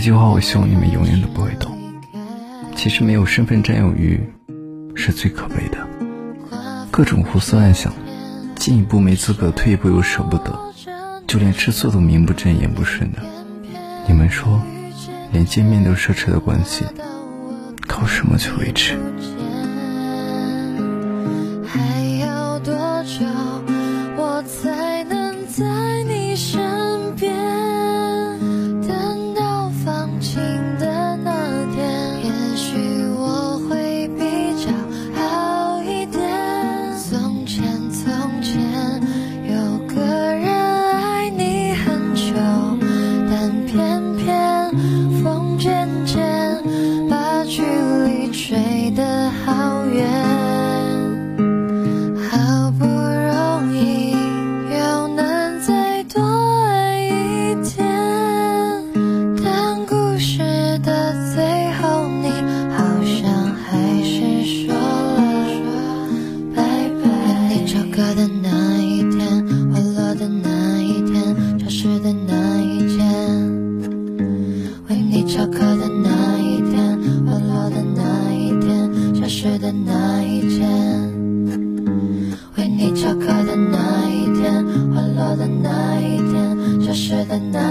这句话我希望你们永远都不会懂。其实没有身份占有欲是最可悲的，各种胡思乱想，进一步没资格，退一步又舍不得，就连吃醋都名不正言不顺的。你们说，连见面都奢侈的关系，靠什么去维持？还要多久，的那一天，滑落的那一天，消失的那一天，为你翘课的那一天，滑落的那一天，消失的那一天。为你翘课的那一天，滑落的那一天，消失的那。